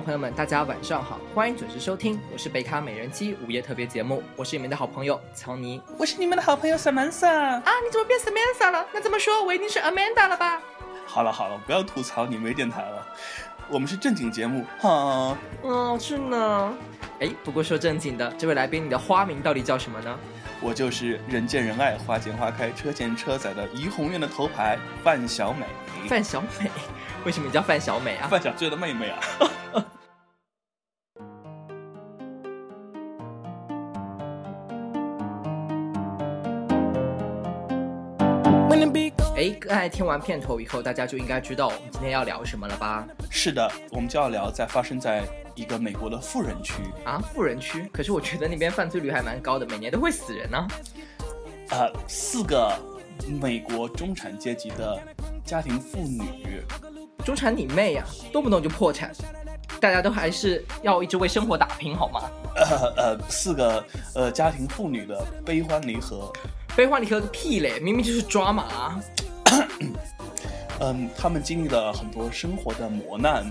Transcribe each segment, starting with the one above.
众朋友们，大家晚上好，欢迎准时收听，我是贝卡美人鸡午夜特别节目，我是你们的好朋友乔尼。我是你们的好朋友 Samantha。啊，你怎么变 Samantha 了？那这么说，我一定是 Amanda 了吧？好了好了，不要吐槽你没电台了，我们是正经节目哈。嗯，是呢。哎，不过说正经的，这位来宾，你的花名到底叫什么呢？我就是人见人爱、花见花开、车见车载的怡红院的头牌范小美。范小美，为什么你叫范小美啊？范小醉的妹妹啊。哎，刚才听完片头以后，大家就应该知道我们今天要聊什么了吧？是的，我们就要聊在发生在一个美国的富人区啊，富人区。可是我觉得那边犯罪率还蛮高的，每年都会死人呢。呃，四个美国中产阶级的家庭妇女，中产你妹呀，动不动就破产，大家都还是要一直为生活打拼，好吗？呃呃，四个呃家庭妇女的悲欢离合，悲欢离合个屁嘞，明明就是抓马。嗯，他们经历了很多生活的磨难，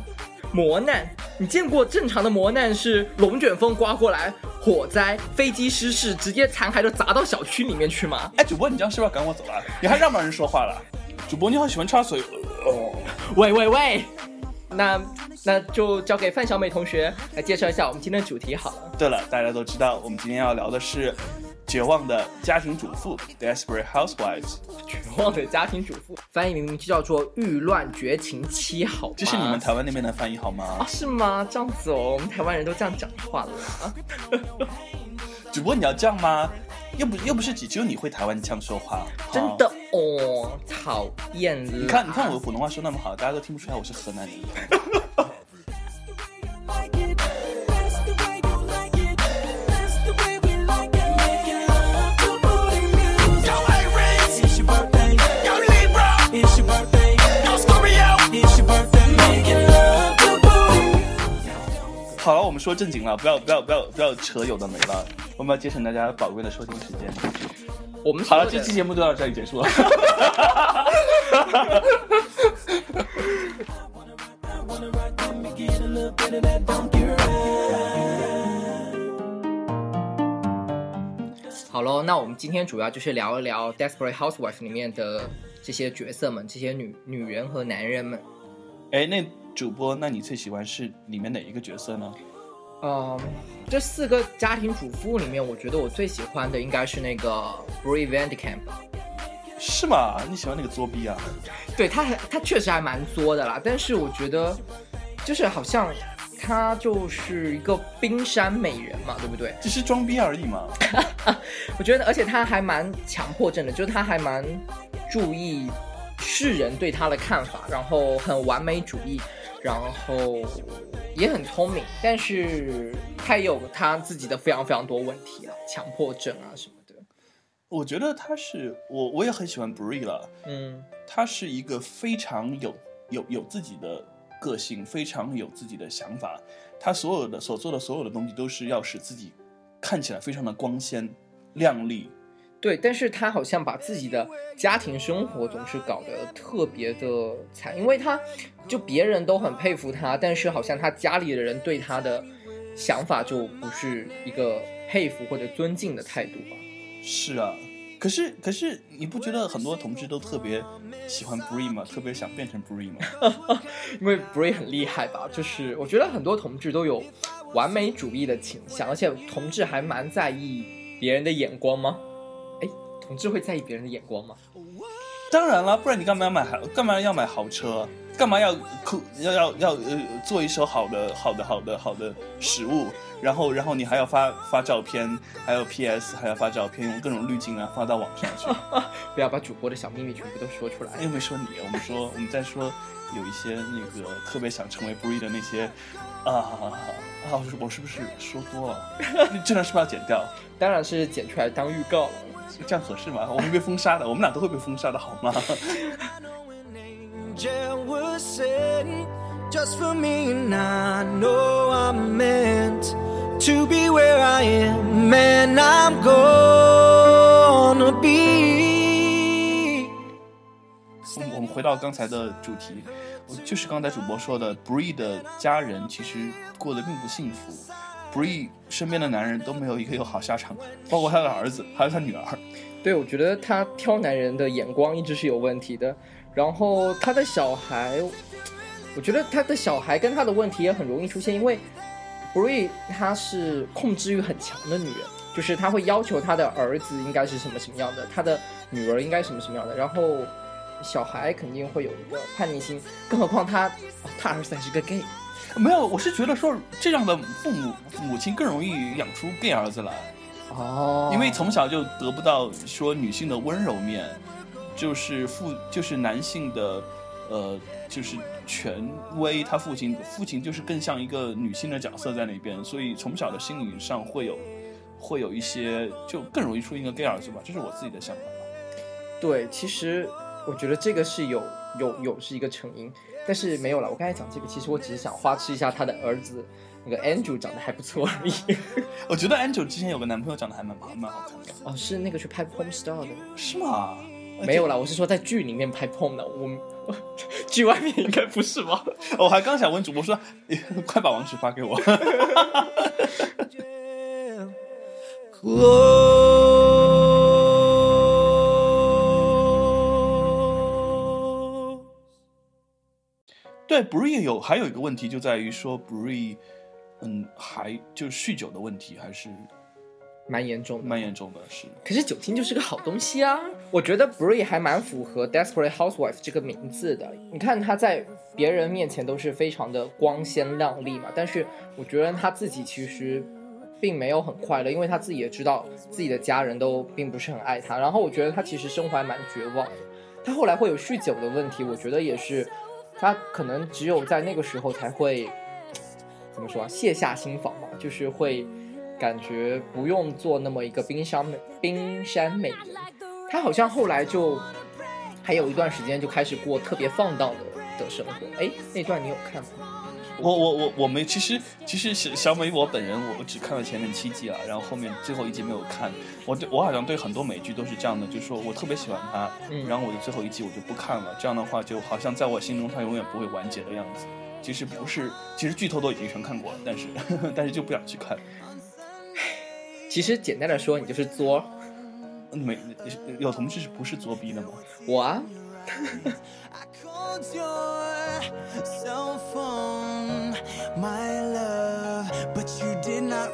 磨难。你见过正常的磨难是龙卷风刮过来、火灾、飞机失事，直接残骸都砸到小区里面去吗？哎，主播，你这样是不是要赶我走了？你还让不让人说话了？主播，你好喜欢插嘴哦。喂喂喂，那那就交给范小美同学来介绍一下我们今天的主题好了。对了，大家都知道我们今天要聊的是。绝望的家庭主妇，Desperate Housewives。绝望的家庭主妇，翻译明明就叫做欲乱绝情妻，好这是你们台湾那边的翻译好吗？啊，是吗？这样子哦，我们台湾人都这样讲话了。主播你要这样吗？又不又不是只只有你会台湾腔说话，真的哦，讨厌了。你看你看我的普通话说那么好，大家都听不出来我是河南人。好了，我们说正经了，不要不要不要不要扯有的没了，我们要节省大家宝贵的收听时间。我们好了，这期节目就到这里结束了。好喽，那我们今天主要就是聊一聊《Desperate Housewives》里面的这些角色们，这些女女人和男人们。哎，那。主播，那你最喜欢是里面哪一个角色呢？嗯，这四个家庭主妇里面，我觉得我最喜欢的应该是那个 Brie Vandekamp。是吗？你喜欢那个作逼啊？对他，他确实还蛮作的啦。但是我觉得，就是好像他就是一个冰山美人嘛，对不对？只是装逼而已嘛。我觉得，而且他还蛮强迫症的，就是他还蛮注意世人对他的看法，然后很完美主义。然后也很聪明，但是他也有他自己的非常非常多问题啊，强迫症啊什么的。我觉得他是我我也很喜欢 Bree 了，嗯，他是一个非常有有有自己的个性，非常有自己的想法。他所有的所做的所有的东西都是要使自己看起来非常的光鲜亮丽。对，但是他好像把自己的家庭生活总是搞得特别的惨，因为他就别人都很佩服他，但是好像他家里的人对他的想法就不是一个佩服或者尊敬的态度吧？是啊，可是可是你不觉得很多同志都特别喜欢 Bree 吗？特别想变成 Bree 吗？因为 Bree 很厉害吧？就是我觉得很多同志都有完美主义的倾向，而且同志还蛮在意别人的眼光吗？同志会在意别人的眼光吗？当然了，不然你干嘛要买豪？干嘛要买豪车？干嘛要酷？要要要呃，做一手好的好的好的好的食物，然后然后你还要发发照片，还有 PS，还要发照片，用各种滤镜啊发到网上去。不要把主播的小秘密全部都说出来。又没说你，我们说我们在说有一些那个特别想成为 Bree 的那些啊啊！我是不是说多了？这段是不是要剪掉？当然是剪出来当预告了。这样合适吗？我会被封杀的，我们俩都会被封杀的，好吗？我们回到刚才的主题，就是刚才主播说的，Bree 的家人其实过得并不幸福，Bree 身边的男人都没有一个有好下场，包括他的儿子，还有他女儿。对，我觉得他挑男人的眼光一直是有问题的。然后他的小孩，我觉得他的小孩跟他的问题也很容易出现，因为 Bree 她是控制欲很强的女人，就是他会要求他的儿子应该是什么什么样的，他的女儿应该什么什么样的，然后小孩肯定会有一个叛逆心，更何况他他儿子还是个 gay。没有，我是觉得说这样的父母母亲更容易养出 gay 儿子来。哦，因为从小就得不到说女性的温柔面，就是父就是男性的，呃，就是权威。他父亲父亲就是更像一个女性的角色在那边，所以从小的心理上会有会有一些，就更容易出一个 gay 儿子吧。这是我自己的想法。对，其实我觉得这个是有有有是一个成因，但是没有了。我刚才讲这个，其实我只是想花痴一下他的儿子。那个 Andrew 长得还不错而已，我觉得 Andrew 之前有个男朋友长得还蛮蛮好看的。哦，是那个去拍 Pom Star 的，是吗？没有啦，我是说在剧里面拍 Pom 的，我剧外面应该不是吧？我还刚想问主播说，快把网址发给我。对 Bree 有还有一个问题就在于说 Bree。嗯，还就是酗酒的问题还是蛮严重的，蛮严重的。是，可是酒精就是个好东西啊。我觉得 Bree 还蛮符合 Desperate Housewife 这个名字的。你看他在别人面前都是非常的光鲜亮丽嘛，但是我觉得他自己其实并没有很快乐，因为他自己也知道自己的家人都并不是很爱他。然后我觉得他其实生活还蛮绝望的。他后来会有酗酒的问题，我觉得也是，他可能只有在那个时候才会。怎么说啊？卸下心防嘛，就是会感觉不用做那么一个冰山美冰山美人。他好像后来就还有一段时间就开始过特别放荡的的生活。哎，那段你有看吗？我我我我没，其实其实小小美我本人我只看了前面七季了，然后后面最后一季没有看。我对我好像对很多美剧都是这样的，就是说我特别喜欢它，然后我的最后一季我就不看了。这样的话就好像在我心中它永远不会完结的样子。其实不是，其实剧透都已经全看过了，但是 但是就不想去看。其实简单的说，你就是作。没有同事是不是作逼的吗？我啊。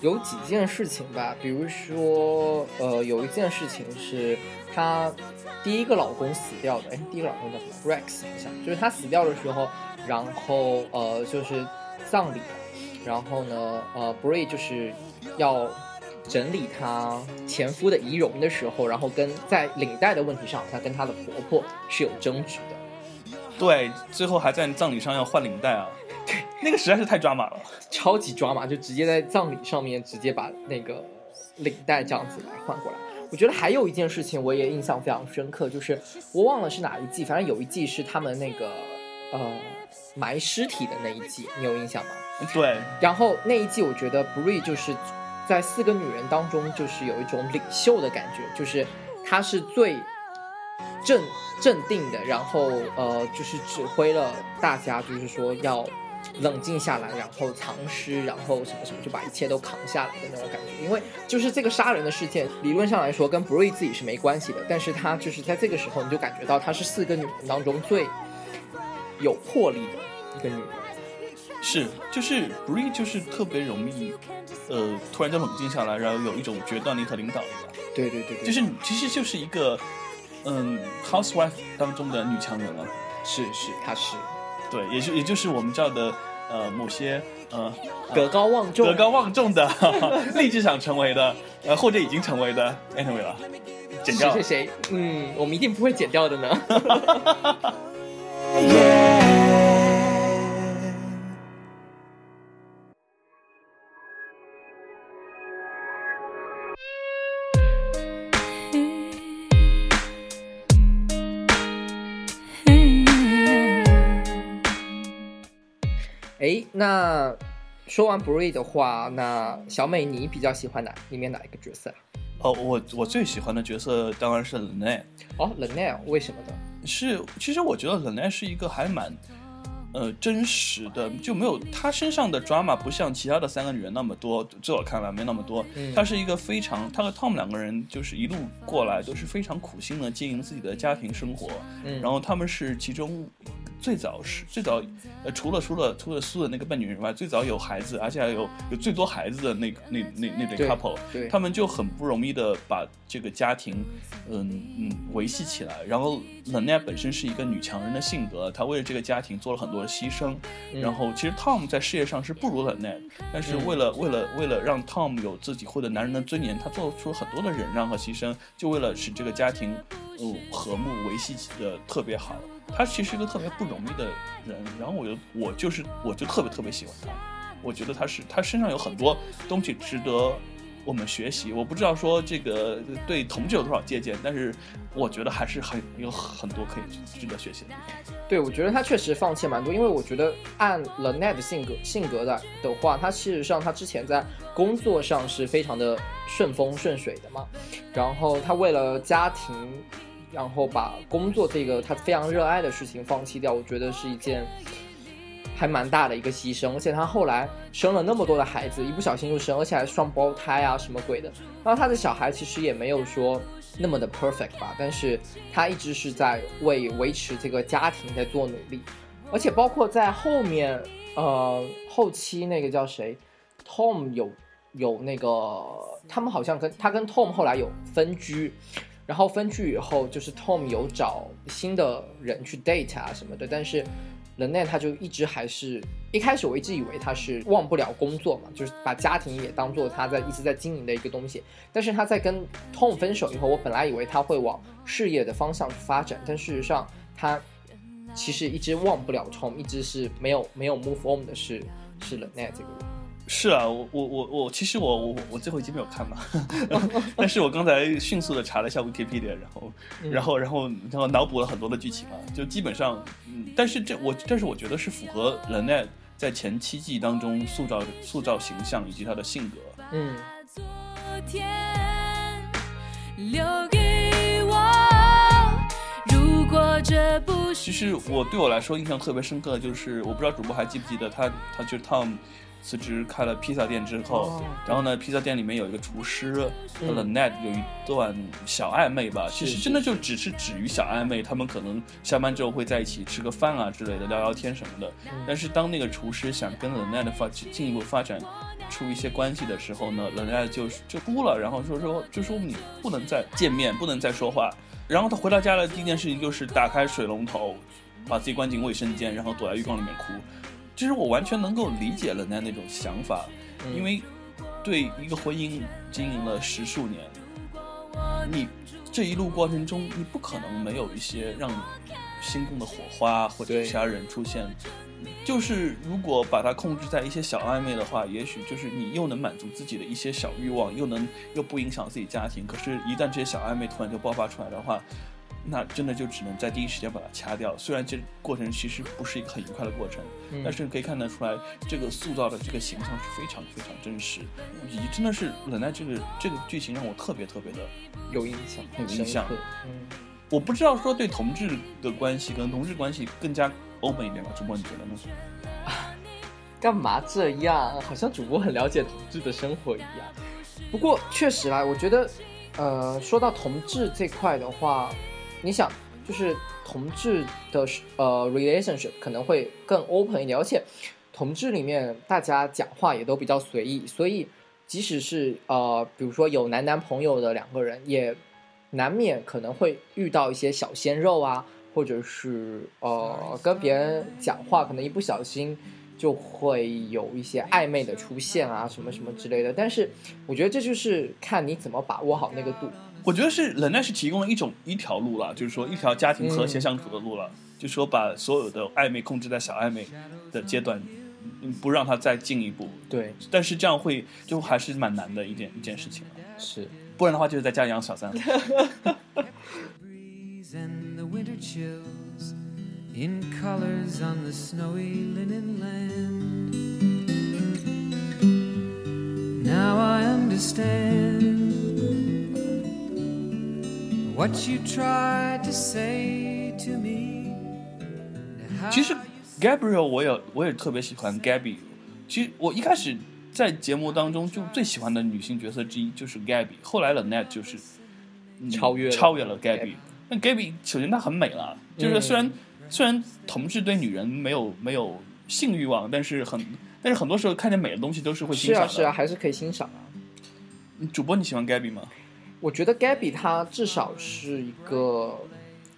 有几件事情吧，比如说，呃，有一件事情是她第一个老公死掉的。哎，第一个老公叫什么？Rex 好像，就是她死掉的时候，然后呃，就是葬礼，然后呢，呃，Bree 就是要。整理她前夫的仪容的时候，然后跟在领带的问题上，她跟她的婆婆是有争执的。对，最后还在葬礼上要换领带啊！对，那个实在是太抓马了，超级抓马，就直接在葬礼上面直接把那个领带这样子来换过来。我觉得还有一件事情我也印象非常深刻，就是我忘了是哪一季，反正有一季是他们那个呃埋尸体的那一季，你有印象吗？对。然后那一季我觉得 Bree 就是。在四个女人当中，就是有一种领袖的感觉，就是她是最镇镇定的，然后呃，就是指挥了大家，就是说要冷静下来，然后藏尸，然后什么什么，就把一切都扛下来的那种感觉。因为就是这个杀人的事件，理论上来说跟 Bree 自己是没关系的，但是她就是在这个时候，你就感觉到她是四个女人当中最有魄力的一个女人。是，就是 Bree 就是特别容易，呃，突然就冷静下来，然后有一种决断力和领导力。对对对对，就是其实就是一个，嗯，housewife 当中的女强人了。是是，她是，对，也就也就是我们叫的，呃，某些呃，德高望重、德高望重的，立志想成为的，呃，或者已经成为的，anyway 了，剪掉。谁谁谁？嗯，我们一定不会剪掉的呢。哎，那说完 Bree 的话，那小美你比较喜欢哪里面哪一个角色？哦，我我最喜欢的角色当然是 Lene。哦，Lene，为什么呢？是，其实我觉得 Lene 是一个还蛮。呃，真实的就没有她身上的 drama 不像其他的三个女人那么多，在我看来没那么多。她是一个非常，她和 Tom 两个人就是一路过来都是非常苦心的经营自己的家庭生活，嗯然后他们是其中。最早是最早，呃，除了除了除了苏的那个笨女人外，最早有孩子，而且还有有最多孩子的那那那那对 couple，他们就很不容易的把这个家庭，嗯嗯维系起来。然后冷奈本身是一个女强人的性格，她为了这个家庭做了很多的牺牲。然后其实 Tom 在事业上是不如冷奈，但是为了为了为了让 Tom 有自己获得男人的尊严，他做出了很多的忍让和牺牲，就为了使这个家庭，嗯和睦维系的特别好。他其实是一个特别不容易的人，然后我就我就是我就特别特别喜欢他，我觉得他是他身上有很多东西值得我们学习。我不知道说这个对同志有多少借鉴，但是我觉得还是很有很多可以值得学习的。对，我觉得他确实放弃蛮多，因为我觉得按 The Net 的性格性格的的话，他事实上他之前在工作上是非常的顺风顺水的嘛，然后他为了家庭。然后把工作这个他非常热爱的事情放弃掉，我觉得是一件还蛮大的一个牺牲。而且他后来生了那么多的孩子，一不小心就生，而且还双胞胎啊，什么鬼的。然后他的小孩其实也没有说那么的 perfect 吧，但是他一直是在为维持这个家庭在做努力。而且包括在后面，呃，后期那个叫谁，Tom 有有那个，他们好像跟他跟 Tom 后来有分居。然后分居以后，就是 Tom 有找新的人去 date 啊什么的，但是 l e n e 他就一直还是一开始我一直以为他是忘不了工作嘛，就是把家庭也当做他在一直在经营的一个东西。但是他在跟 Tom 分手以后，我本来以为他会往事业的方向去发展，但事实上他其实一直忘不了 Tom，一直是没有没有 move on 的是是 l e n e 这个人。是啊，我我我我其实我我我最后一集没有看嘛 但是我刚才迅速的查了一下 Wikipedia，然后然后然后然后脑补了很多的剧情啊，就基本上，嗯，但是这我但是我觉得是符合 l e n e 在前七季当中塑造塑造形象以及他的性格。嗯。其实我对我来说印象特别深刻的就是，我不知道主播还记不记得他他就是 Tom。辞职开了披萨店之后，然后呢，披萨店里面有一个厨师和 Net 有一段小暧昧吧。其实真的就只是止于小暧昧，他们可能下班之后会在一起吃个饭啊之类的，聊聊天什么的。但是当那个厨师想跟 Net 发进一步发展出一些关系的时候呢，Net 就就哭了，然后说说就说你不能再见面，不能再说话。然后他回到家的第一件事情就是打开水龙头，把自己关进卫生间，然后躲在浴缸里面哭。其实我完全能够理解了那那种想法，因为对一个婚姻经营了十数年，你这一路过程中，你不可能没有一些让你心动的火花或者其他人出现。就是如果把它控制在一些小暧昧的话，也许就是你又能满足自己的一些小欲望，又能又不影响自己家庭。可是，一旦这些小暧昧突然就爆发出来的话，那真的就只能在第一时间把它掐掉。虽然这过程其实不是一个很愉快的过程，但是可以看得出来，这个塑造的这个形象是非常非常真实，以及真的是冷奈这个这个剧情让我特别特别的有印象，有印象。嗯，我不知道说对同志的关系跟同志关系更加 open 一点吧，主播你觉得呢？啊，干嘛这样？好像主播很了解同志的生活一样。不过确实啦，我觉得，呃，说到同志这块的话。你想，就是同志的呃 relationship 可能会更 open 一点，而且同志里面大家讲话也都比较随意，所以即使是呃，比如说有男男朋友的两个人，也难免可能会遇到一些小鲜肉啊，或者是呃跟别人讲话，可能一不小心就会有一些暧昧的出现啊，什么什么之类的。但是我觉得这就是看你怎么把握好那个度。我觉得是冷奈是提供了一种一条路了，就是说一条家庭和谐相处的路了，就说把所有的暧昧控制在小暧昧的阶段，不让他再进一步。对，但是这样会就还是蛮难的一件一件事情了。是，不然的话就是在家养小三。In colors on the snowy linen land. Now I understand what you tried to say to me. 其实 Gabriel 我也我也特别喜欢 Gabby。其实我一开始在节目当中就最喜欢的女性角色之一就是 Gabby，后来 Net 就是超越超越了 Gabby。那 Gabby 首先她很美了，就是虽然虽然同志对女人没有没有性欲望，但是很。但是很多时候看见美的东西都是会欣赏的，是啊是啊，还是可以欣赏啊。主播你喜欢 Gabby 吗？我觉得 Gabby 她至少是一个，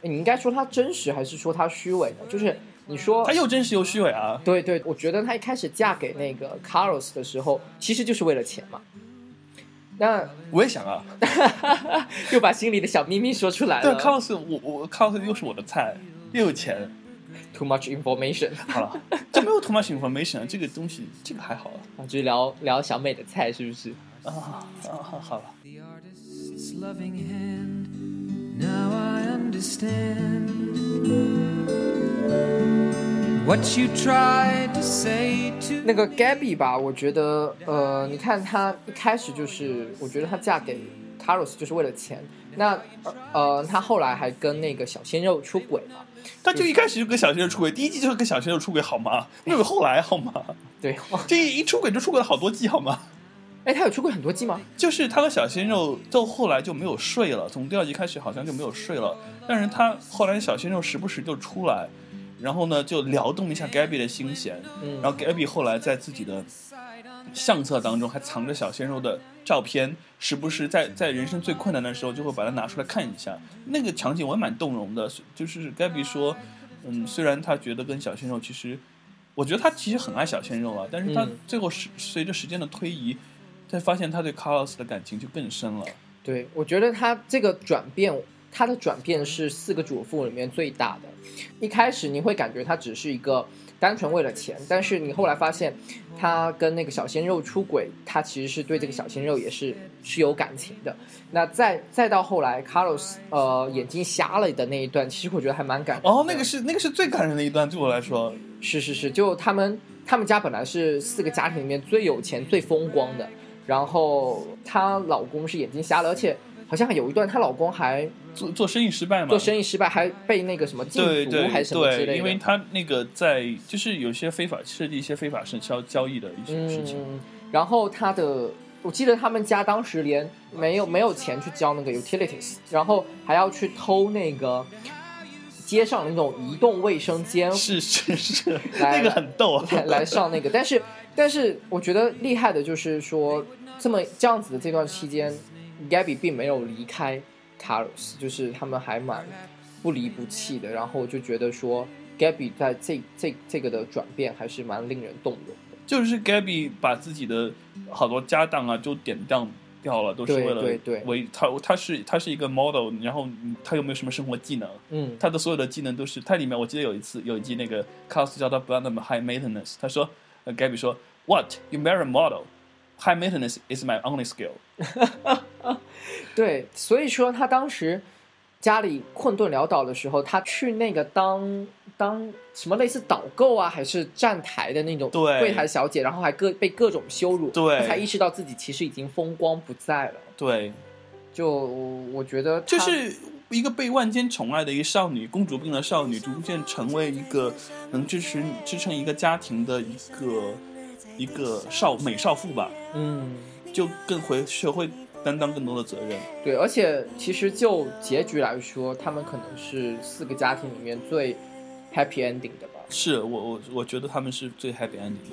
你应该说她真实还是说她虚伪的？就是你说她又真实又虚伪啊？对对，我觉得她一开始嫁给那个 Carlos 的时候，其实就是为了钱嘛。那我也想啊，又把心里的小秘密说出来了。对，Carlos，我我 Carlos 又是我的菜，又有钱。Too much information。好了，这没有 too much information，这个东西这个还好啊。就聊聊小美的菜是不是？啊啊，好了。那个 Gabby 吧，我觉得，呃，你看她一开始就是，我觉得她嫁给 Carlos 就是为了钱。那呃，她后来还跟那个小鲜肉出轨了。他就一开始就跟小鲜肉出轨，第一季就是跟小鲜肉出轨，好吗？没有后来好吗？对，这一出轨就出轨了好多季，好吗？哎，他有出过很多季吗？就是他和小鲜肉到后来就没有睡了，从第二季开始好像就没有睡了。但是他后来小鲜肉时不时就出来，然后呢就撩动一下 Gabby 的心弦。嗯，然后 Gabby 后来在自己的相册当中还藏着小鲜肉的照片。时不时在在人生最困难的时候，就会把它拿出来看一下。那个场景我也蛮动容的。就是 Gabby 说，嗯，虽然他觉得跟小鲜肉，其实我觉得他其实很爱小鲜肉啊，但是他最后是随着时间的推移，才发现他对 Carlos 的感情就更深了。对，我觉得他这个转变，他的转变是四个主妇里面最大的。一开始你会感觉他只是一个。单纯为了钱，但是你后来发现，他跟那个小鲜肉出轨，他其实是对这个小鲜肉也是是有感情的。那再再到后来，Carlos 呃眼睛瞎了的那一段，其实我觉得还蛮感哦，那个是那个是最感人的一段，对我来说，是是是，就他们他们家本来是四个家庭里面最有钱最风光的，然后她老公是眼睛瞎了，而且。好像有一段，她老公还做做生意失败嘛？做生意失败还被那个什么禁足还是什么之类的。因为他那个在就是有些非法设计一些非法生销交易的一些事情。然后他的，我记得他们家当时连没有没有钱去交那个 utilities，然后还要去偷那个街上那种移动卫生间。是是是，那个很逗，啊，来来上那个。但是但是我觉得厉害的就是说，这么这样子的这段期间。Gabby 并没有离开 Carlos，就是他们还蛮不离不弃的。然后就觉得说，Gabby 在这这这个的转变还是蛮令人动容的。就是 Gabby 把自己的好多家当啊，就典当掉了，都是为了为他。他是他是一个 model，然后他又没有什么生活技能。嗯，他的所有的技能都是他里面。我记得有一次有一集那个 Carlos 叫他不要那么 high maintenance，他说呃，Gabby 说，What you marry model？High maintenance is my only skill。对，所以说他当时家里困顿潦倒的时候，他去那个当当什么类似导购啊，还是站台的那种柜台小姐，然后还各被各种羞辱，对，才意识到自己其实已经风光不再了。对，就我觉得，就是一个被万千宠爱的一个少女，公主病的少女，逐渐成为一个能支持支撑一个家庭的一个。一个少美少妇吧，嗯，就更会学会担当更多的责任。对，而且其实就结局来说，他们可能是四个家庭里面最 happy ending 的吧。是我我我觉得他们是最 happy ending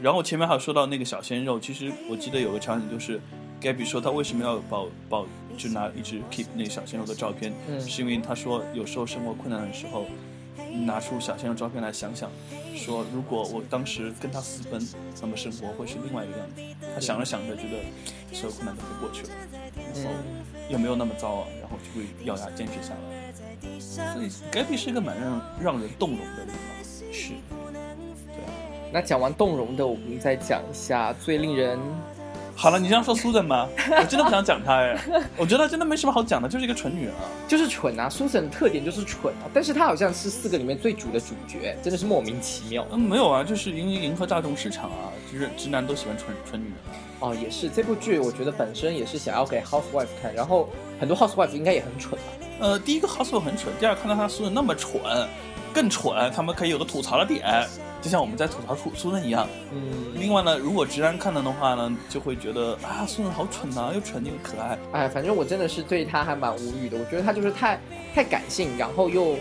然后前面还有说到那个小鲜肉，其实我记得有个场景就是 Gabby 说他为什么要保保就拿一直 keep 那个小鲜肉的照片，是因为他说有时候生活困难的时候，拿出小鲜肉照片来想想，说如果我当时跟他私奔，那么生活会是另外一个样子。他想着想着觉得所有困难都会过去了，然后又没有那么糟啊，然后就会咬牙坚持下来。所以 Gabby 是一个蛮让让人动容的人吧？是。那讲完动容的，我们再讲一下最令人……好了，你这样说 Susan 吗？我真的不想讲她哎，我觉得真的没什么好讲的，就是一个蠢女人啊，就是蠢啊。Susan 的特点就是蠢啊，但是她好像是四个里面最主的主角，真的是莫名其妙。嗯，没有啊，就是迎迎合大众市场啊，就是直男都喜欢蠢蠢女人。哦，也是这部剧，我觉得本身也是想要给 housewife 看，然后很多 housewife 应该也很蠢吧？呃，第一个 housewife 很蠢，第二看到他苏的那么蠢，更蠢，他们可以有个吐槽的点。就像我们在吐槽苏苏轼一样，嗯。另外呢，如果直男看了的话呢，就会觉得啊，苏轼好蠢呐，又蠢又可爱。哎，反正我真的是对他还蛮无语的。我觉得他就是太太感性，然后又，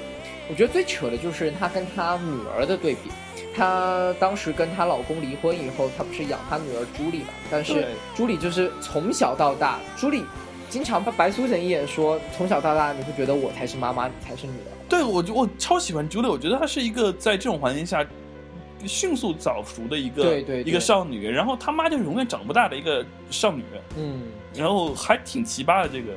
我觉得最扯的就是他跟他女儿的对比。她当时跟她老公离婚以后，她不是养她女儿朱莉嘛？但是朱莉就是从小到大，朱莉经常把白苏神也说，从小到大你会觉得我才是妈妈，你才是女儿。对我就，我超喜欢朱莉，我觉得她是一个在这种环境下。迅速早熟的一个对对一个少女，然后他妈就永远长不大的一个少女，嗯，然后还挺奇葩的这个。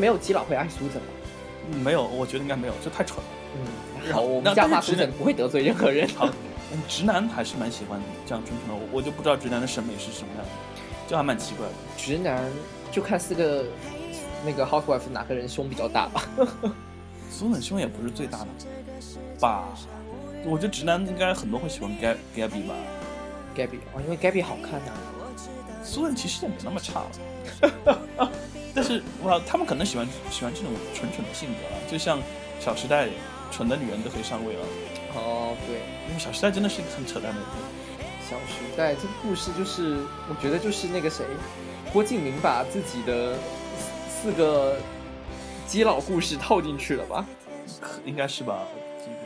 没有基佬会爱苏怎吗？没有，我觉得应该没有，这太蠢了。嗯，好，我们家骂直男不会得罪任何人。好，直男还是蛮喜欢这样纯纯的，我我就不知道直男的审美是什么样的，就还蛮奇怪的。直男就看四个那个 housewife 哪个人胸比较大吧。苏冷胸也不是最大的吧？我觉得直男应该很多会喜欢 Gab Gabby 吧？Gabby 哦，因为 Gabby 好看呐。苏冷其实也没那么差。但是哇，他们可能喜欢喜欢这种蠢蠢的性格啊，就像《小时代》，蠢的女人都可以上位了。哦，对，因为《小时代》真的是一个很扯淡的剧。《小时代》这个故事就是，我觉得就是那个谁，郭敬明把自己的四个基佬故事套进去了吧？应该是吧。这个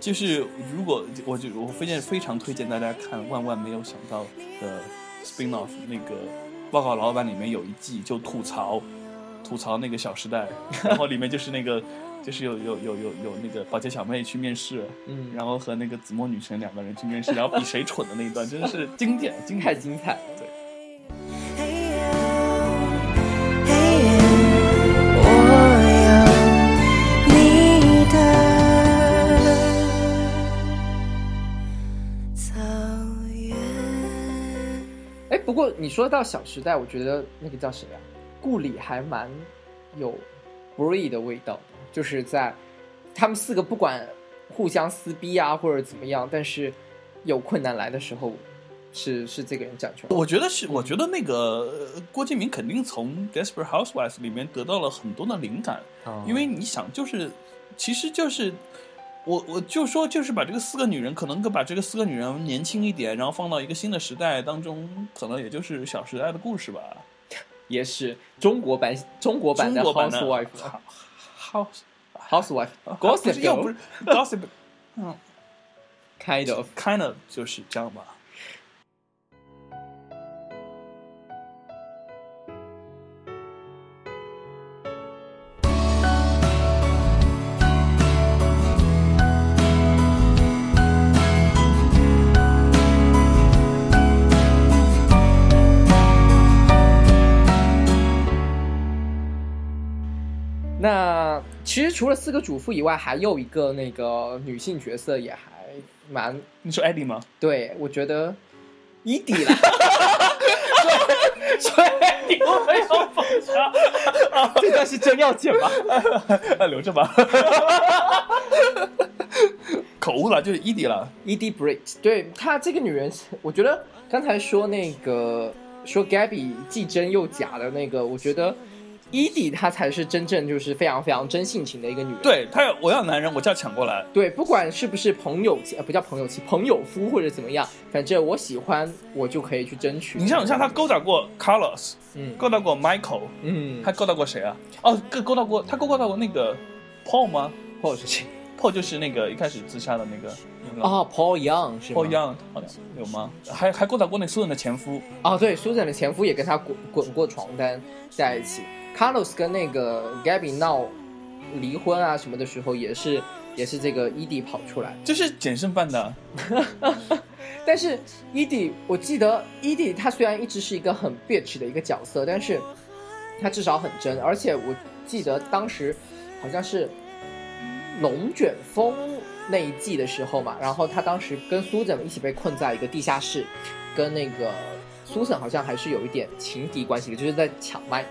就是如果我就我非常非常推荐大家看《万万没有想到》的 spin off 那个。报告老板里面有一季就吐槽，吐槽那个《小时代》，然后里面就是那个，就是有有有有有那个保洁小妹去面试，嗯，然后和那个子墨女神两个人去面试，然后比谁蠢的那一段，真的是经典，精太精彩，对。你说到《小时代》，我觉得那个叫谁啊？顾里还蛮有 Bree 的味道，就是在他们四个不管互相撕逼啊或者怎么样，但是有困难来的时候，是是这个人讲出来。我觉得是，我觉得那个郭敬明肯定从《Desperate Housewives》里面得到了很多的灵感，因为你想，就是其实就是。我我就说，就是把这个四个女人，可能把这个四个女人年轻一点，然后放到一个新的时代当中，可能也就是《小时代》的故事吧。也是中国版中国版的 Housewife，House Housewife，Gossip 又不是 Gossip，嗯，Kind of，Kind of 就是这样吧。其实除了四个主妇以外，还有一个那个女性角色也还蛮……你说艾迪吗？对，我觉得伊迪了。所以你没有放下，这段是真要剪吗？留着吧。口误了，就是伊迪了。伊迪 Brit，对她这个女人，我觉得刚才说那个说 Gabby 既真又假的那个，我觉得。伊迪她才是真正就是非常非常真性情的一个女人。对她，我要男人，我就要抢过来。对，不管是不是朋友妻，呃，不叫朋友妻，朋友夫或者怎么样，反正我喜欢，我就可以去争取。你像像她勾搭过 Carlos，嗯，勾搭过 Michael，嗯，还勾搭过谁啊？哦，勾勾搭过，她勾搭过那个 Paul 吗？Paul 是谁 Paul 就是那个一开始自杀的那个。啊，Paul Young 是 Paul Young 好像有吗？还还勾搭过那 Susan 的前夫。哦，对，Susan 的前夫也跟他滚滚过床单在一起。Carlos 跟那个 Gabby 闹离婚啊什么的时候，也是也是这个 Edie 跑出来，就是简胜办的。但是 Edie，我记得 Edie 他虽然一直是一个很 bitch 的一个角色，但是他至少很真，而且我记得当时好像是龙卷风。那一季的时候嘛，然后他当时跟 Susan 一起被困在一个地下室，跟那个 Susan 好像还是有一点情敌关系的，就是在抢麦克。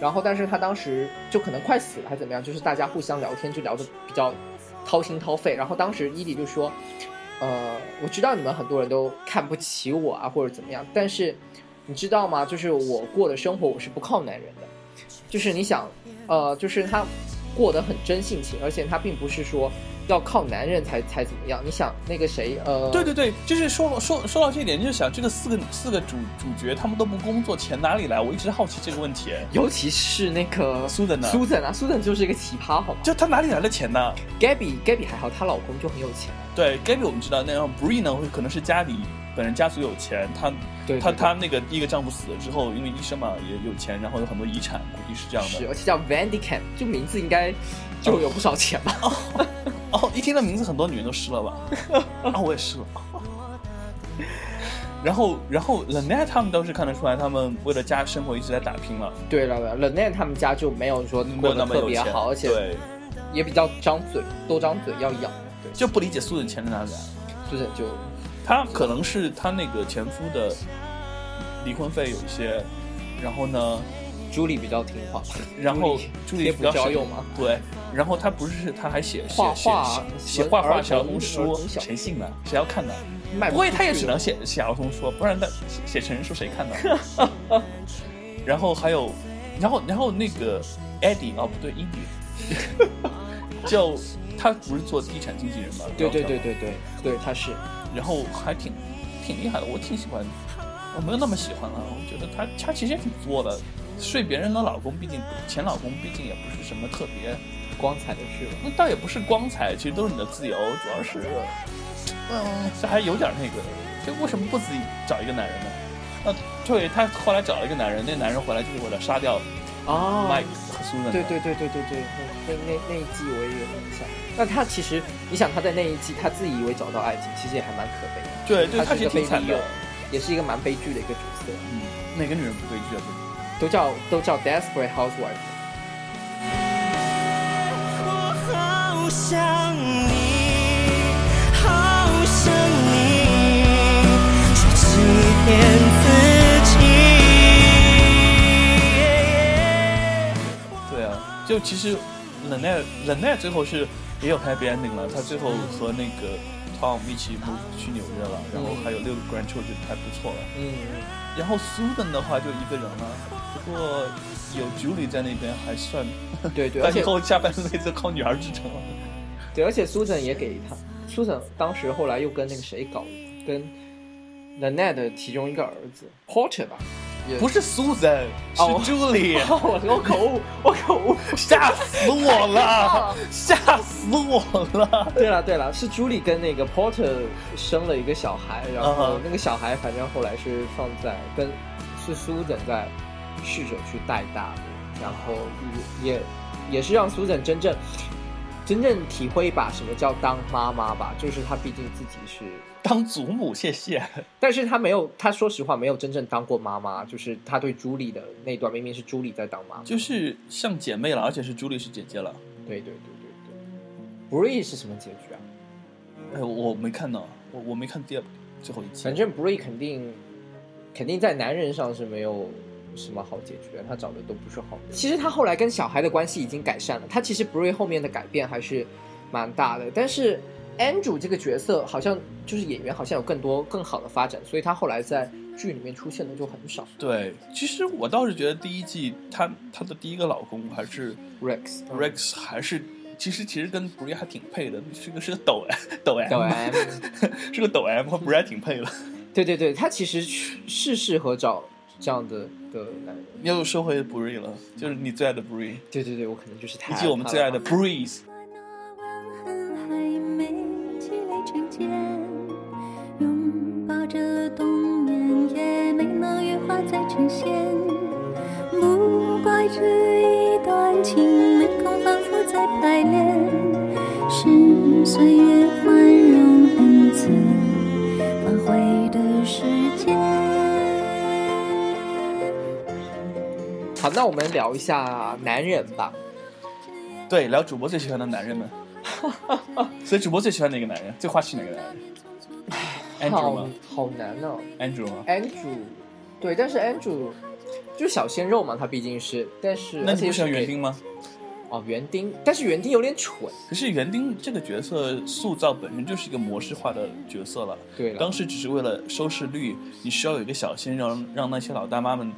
然后，但是他当时就可能快死了，还怎么样？就是大家互相聊天，就聊得比较掏心掏肺。然后当时伊迪就说：“呃，我知道你们很多人都看不起我啊，或者怎么样，但是你知道吗？就是我过的生活，我是不靠男人的。就是你想，呃，就是他过得很真性情，而且他并不是说。”要靠男人才才怎么样？你想那个谁？呃，对对对，就是说说说到这一点，就是想这个四个四个主主角他们都不工作，钱哪里来？我一直好奇这个问题。尤其是那个苏珊呢？苏珊啊，苏珊就是一个奇葩，好吗？就他哪里来的钱呢？Gabby Gabby 还好，她老公就很有钱。对，Gabby 我们知道，那样 Bree 呢，会可能是家里本人家族有钱，她她她那个第一个丈夫死了之后，因为医生嘛也有钱，然后有很多遗产，估计是这样的。是，而且叫 Vandy Camp，就名字应该就有不少钱吧。哦，一听到名字，很多女人都湿了吧？啊，我也湿了。然后，然后 e e t 他们倒是看得出来，他们为了家生活一直在打拼了。对了 e e t 他们家就没有说过得特别好，而且也比较张嘴，多张嘴要咬。对，就不理解苏人钱在哪里来。苏人就他可能是他那个前夫的离婚费有一些，然后呢？朱莉比较听话，然后朱莉比较实用嘛。对，然后他不是他还写画画，写画画小红书，谁信呢？谁要看呢？不会，他也只能写写儿童书，不然他写成人书谁看呢？然后还有，然后然后那个 Eddie 哦不对，Eddie，就 他不是做地产经纪人嘛？对对对对对对，他是，然后还挺挺厉害的，我挺喜欢，我没有那么喜欢了，我觉得他他其实也挺作的。睡别人的老公，毕竟前老公毕竟也不是什么特别光彩的事。那倒也不是光彩，其实都是你的自由。主要是，嗯，这还有点那个，就为什么不自己找一个男人呢？那对他后来找了一个男人，那男人回来就是为了杀掉啊麦克和苏珊。对对对对对对，那那那一季我也有印象。那他其实，你想他在那一季，他自以为找到爱情，其实也还蛮可悲的。对对，他其实挺惨的，也是一个蛮悲剧的一个角色。嗯，哪个女人不悲剧啊？都叫都叫 Desperate Housewife。对啊，就其实冷奈冷奈最后是也有拍 ending 了，他最后和那个 Tom 一起去纽约了，然后还有六个 grandchildren，还不错了。嗯，然后 Susan 的话就一个人了。不过有 Julie 在那边还算对对，而且后下半辈子靠女儿支撑。对，而且 Susan 也给他，Susan 当时后来又跟那个谁搞，跟 The Ned 的其中一个儿子 Porter 吧，不是 Susan，是 Julie。我口误，我口误，吓死我了，吓死我了。对了对了，是 Julie 跟那个 Porter 生了一个小孩，然后那个小孩反正后来是放在跟是 Susan 在。试着去带大我，然后也也也是让苏珊真正真正体会一把什么叫当妈妈吧，就是她毕竟自己是当祖母，谢谢。但是她没有，她说实话没有真正当过妈妈，就是她对朱莉的那段明明是朱莉在当妈妈，就是像姐妹了，而且是朱莉是姐姐了。对对对对对，Bree 是什么结局啊？哎，我没看到，我我没看第二最后一集。反正 Bree 肯定肯定在男人上是没有。什么好解决？他找的都不是好的。其实他后来跟小孩的关系已经改善了。他其实 Bree 后面的改变还是蛮大的。但是 Andrew 这个角色好像就是演员，好像有更多更好的发展，所以他后来在剧里面出现的就很少。对，其实我倒是觉得第一季他他的第一个老公还是 Rex，Rex 还是其实其实跟 Bree 还挺配的，是个是个抖 M 抖 M，是个抖 M 和 Bree 还挺配的。对对对，他其实是适合找。这样的的男人，又说回 Bree 了，就是你最爱的 Bree。对对对，我可能就是他。以及我们最爱的 Breeze。拥抱着冬眠，也没能羽化再成仙。不怪这一段情，没空反复再排练，是岁月好，那我们聊一下男人吧。对，聊主播最喜欢的男人们。所以主播最喜欢哪个男人？最花心哪个男人？Andrew 吗？好难哦。Andrew 吗？Andrew，对，但是 Andrew 就是小鲜肉嘛，他毕竟是。但是那你不喜欢园丁吗？哦，园丁，但是园丁有点蠢。可是园丁这个角色塑造本身就是一个模式化的角色了。对。当时只是为了收视率，你需要有一个小鲜肉，让那些老大妈们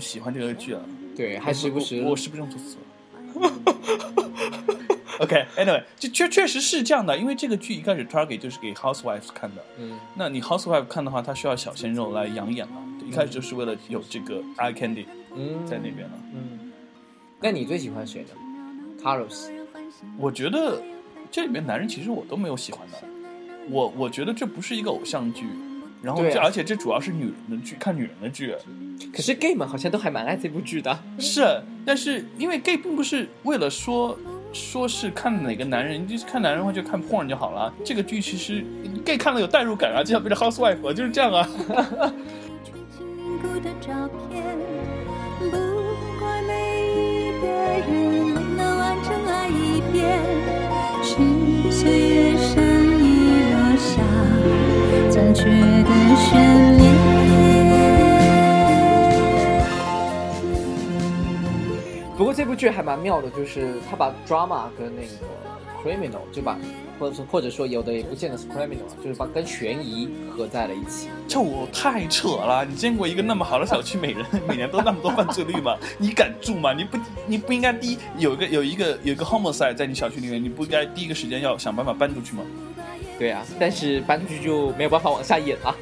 喜欢这个剧了。对，还时不时。我是不是用错词 了？OK，Anyway，就确确实是这样的，因为这个剧一开始 target 就是给 housewives 看的。嗯，那你 housewife 看的话，它需要小鲜肉来养眼嘛？一开始就是为了有这个 eye candy，嗯，在那边了。嗯，那你最喜欢谁呢？Carlos。我觉得这里面男人其实我都没有喜欢的。我我觉得这不是一个偶像剧，然后这而且这主要是女人的剧，看女人的剧。可是 gay 们好像都还蛮爱这部剧的。是，但是因为 gay 并不是为了说。说是看哪个男人，就是看男人的话就看 porn 就好了。这个剧其实 gay 看了有代入感啊，就像变成 housewife 就是这样啊。不过这部剧还蛮妙的，就是他把 drama 跟那个 criminal 就把，或者或者说有的也不见得是 criminal，就是把跟悬疑合在了一起。这我太扯了！你见过一个那么好的小区每人，每年都那么多犯罪率吗？你敢住吗？你不你不应该第一有一个有一个有一个 homicide 在你小区里面，你不应该第一个时间要想办法搬出去吗？对啊，但是搬出去就没有办法往下演了。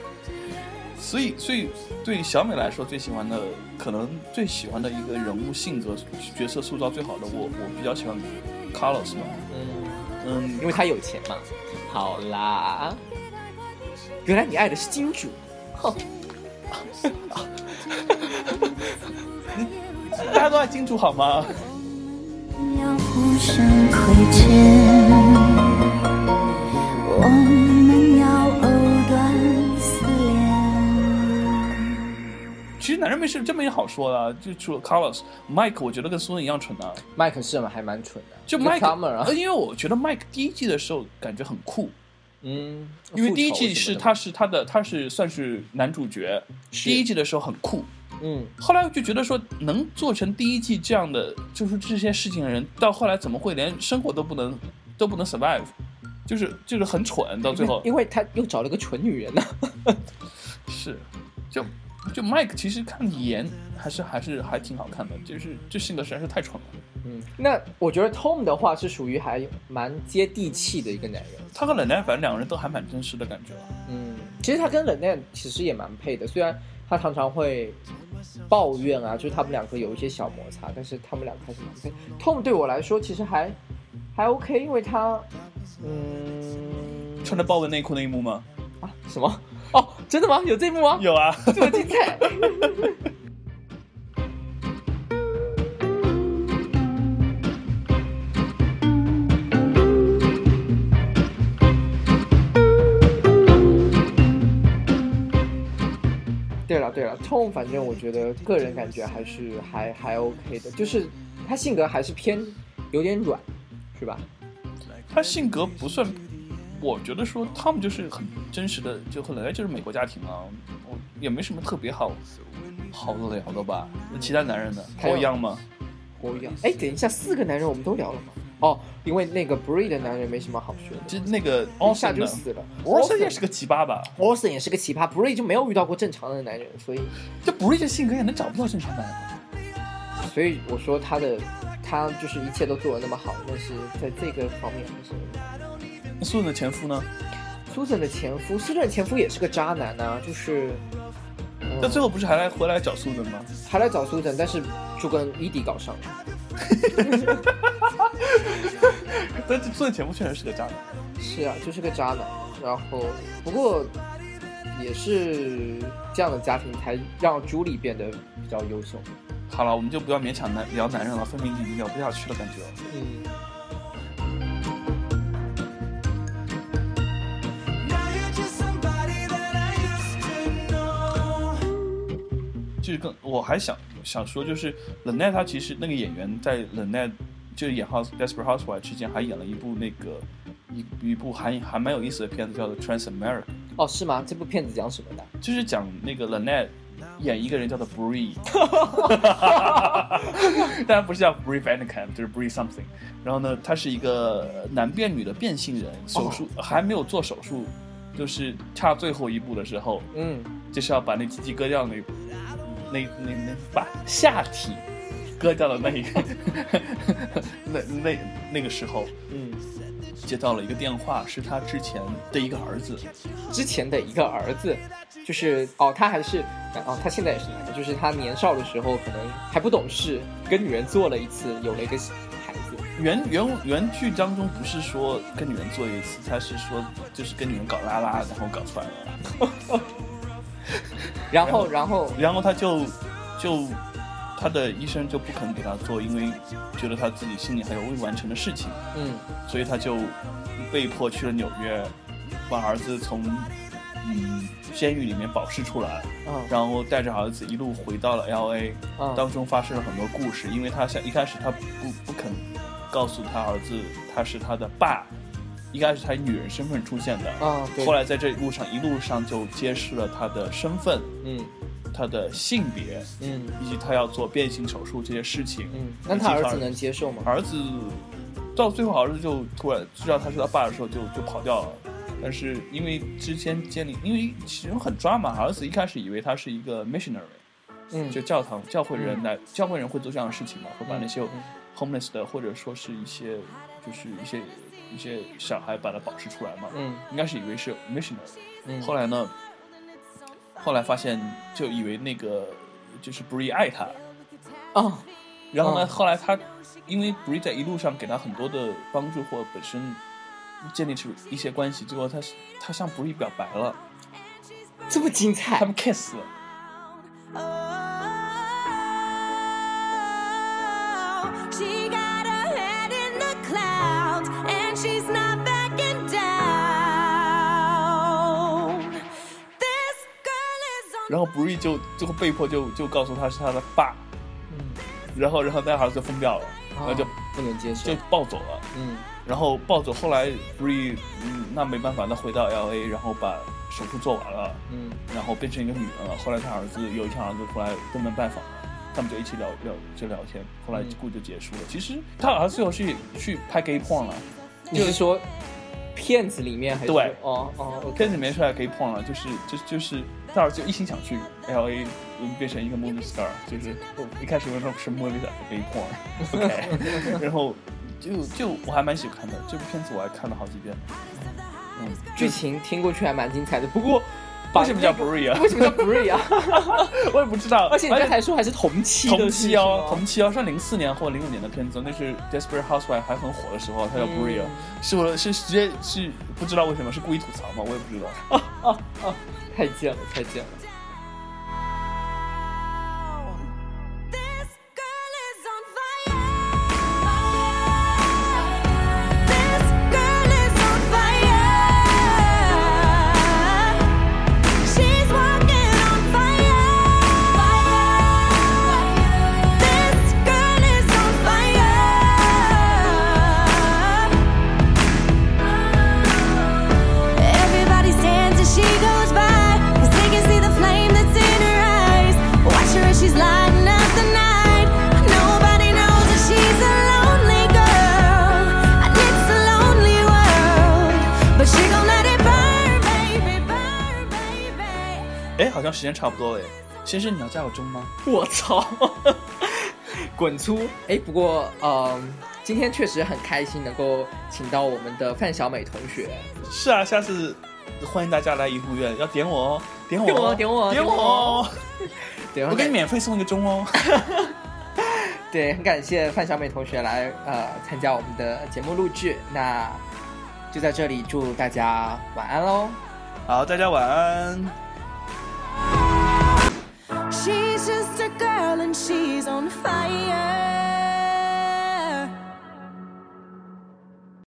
所以，所以对小美来说，最喜欢的可能最喜欢的一个人物性格角色塑造最好的，我我比较喜欢 Carlos 嘛。嗯嗯，因为他有钱嘛。好啦，原来你爱的是金主。哼，大家都爱金主好吗？其实男人没事，真没好说的。就除了 Carlos，Mike，我觉得跟苏恩一样蠢的。Mike 是吗？还蛮蠢的。就 Mike，因为我觉得 Mike 第一季的时候感觉很酷。嗯。因为第一季是他是他的他是算是男主角，第一季的时候很酷。嗯。后来我就觉得说，能做成第一季这样的，就是这些事情的人，到后来怎么会连生活都不能都不能 survive？就是就是很蠢，到最后。因为他又找了个蠢女人呢。是，就。就 Mike 其实看颜还是还是还挺好看的，就是这性格实在是太蠢了。嗯，那我觉得 Tom 的话是属于还蛮接地气的一个男人。他和冷奈反正两个人都还蛮真实的感觉。嗯，其实他跟冷奈其实也蛮配的，虽然他常常会抱怨啊，就是他们两个有一些小摩擦，但是他们两个还是蛮配。Tom 对我来说其实还还 OK，因为他嗯穿着豹纹内裤那一幕吗？啊什么？哦，真的吗？有这幕吗？有啊，这么精彩。对了对了，Tom，反正我觉得个人感觉还是还还 OK 的，就是他性格还是偏有点软，是吧？他性格不算。我觉得说他们就是很真实的，就本来就是美国家庭啊，我也没什么特别好好聊的吧。那其他男人呢？和我一样吗？和我一样。哎，等一下，四个男人我们都聊了吗？哦，因为那个 Bree 的男人没什么好说的，就那个一下就死了。Orson 也是个奇葩吧？Orson 也是个奇葩，Bree 就没有遇到过正常的男人，所以这 Bree 的性格也能找不到正常男人。所以我说他的他就是一切都做的那么好，但是在这个方面还是。苏珊的前夫呢？苏珊的前夫，苏珊的前夫也是个渣男呐，就是。那最后不是还来回来找苏珊吗？还来找苏珊，但是就跟伊迪搞上了。但苏珊前夫确实是个渣男。是啊，就是个渣男。然后不过也是这样的家庭才让朱莉变得比较优秀。好了，我们就不要勉强男聊男人了，分明已经聊不下去了，感觉。嗯。我还想想说，就是 e e t 他其实那个演员在 e e t 就演 House Desperate Housewife 之前还演了一部那个一一部还还蛮有意思的片子，叫做 Trans America。哦，是吗？这部片子讲什么的？就是讲那个 e e t 演一个人叫做 Bree，当然不是叫 Bree v a n e k a m 就是 Bree something。然后呢，他是一个男变女的变性人，手术还没有做手术，就是差最后一步的时候，嗯，就是要把那鸡鸡割掉那。那那那把下体割掉的那一个，那那那个时候，嗯，接到了一个电话，是他之前的一个儿子，之前的一个儿子，就是哦，他还是哦，他现在也是男的，就是他年少的时候可能还不懂事，跟女人做了一次，有了一个孩子。原原原剧当中不是说跟女人做一次，他是说就是跟女人搞拉拉，然后搞出来了。然后，然后，然后他就，就，他的医生就不肯给他做，因为觉得他自己心里还有未完成的事情。嗯，所以他就被迫去了纽约，把儿子从嗯监狱里面保释出来。嗯，然后带着儿子一路回到了 L A。嗯，当中发生了很多故事，因为他想一开始他不不肯告诉他儿子他是他的爸。应该是他以女人身份出现的。啊，后来在这一路上一路上就揭示了他的身份，嗯，他的性别，嗯，以及他要做变性手术这些事情，嗯，那他儿子能接受吗？儿子到最后儿子就突然知道他是他爸的时候就就跑掉了，但是因为之前建立，因为其实很抓嘛，儿子一开始以为他是一个 missionary，嗯，就教堂教会人来，教会人会做这样的事情嘛，会把那些 homeless 的或者说是一些就是一些。一些小孩把它保释出来嘛，嗯，应该是以为是 missioner，嗯，后来呢，后来发现就以为那个就是 Bree 爱他，啊，然后呢，后来他因为 Bree 在一路上给他很多的帮助或本身建立出一些关系，最后他他向 Bree 表白了，这么精彩，他们 kiss 了。然后 Bree 就最后被迫就就告诉他是他的爸，嗯，然后然后那孩子就疯掉了，然后就不能接受，就暴走了，嗯，然后暴走，后来 Bree 嗯那没办法，那回到 LA，然后把手术做完了，嗯，然后变成一个女人了。后来他儿子有一天儿子过来登门拜访了，他们就一起聊聊就聊天，后来故就结束了。其实他儿子最后是去拍 gay porn 了，就是说。片子里面还是对哦哦，片子里面出来可以碰了，就是就就是大儿就一心想去 L A 变成一个 movie star，就是一开始问说是 movie star 可以碰，OK，然后就就我还蛮喜欢的这部片子，我还看了好几遍，嗯，剧情听过去还蛮精彩的，不过。为什么叫 Bree 啊？为什么叫 Bree 啊？我也不知道。而且你刚才说还是同期，同期哦，同期哦，算零四年或零五年的片子，那是 Desperate Housewife 还很火的时候，它叫 Bree 啊，是我是直接是不知道为什么是故意吐槽吗？我也不知道。啊啊啊！太贱了，太贱了。时间差不多了，先生，你要加我钟吗？我操，滚粗！哎，不过，嗯，今天确实很开心能够请到我们的范小美同学。是啊，下次欢迎大家来怡护院，要点我哦，点我，点我，点我，点我，我给你免费送一个钟哦。对，很感谢范小美同学来呃参加我们的节目录制。那。就在这里祝大家晚安喽。好，大家晚安。She's just a girl and she's on fire.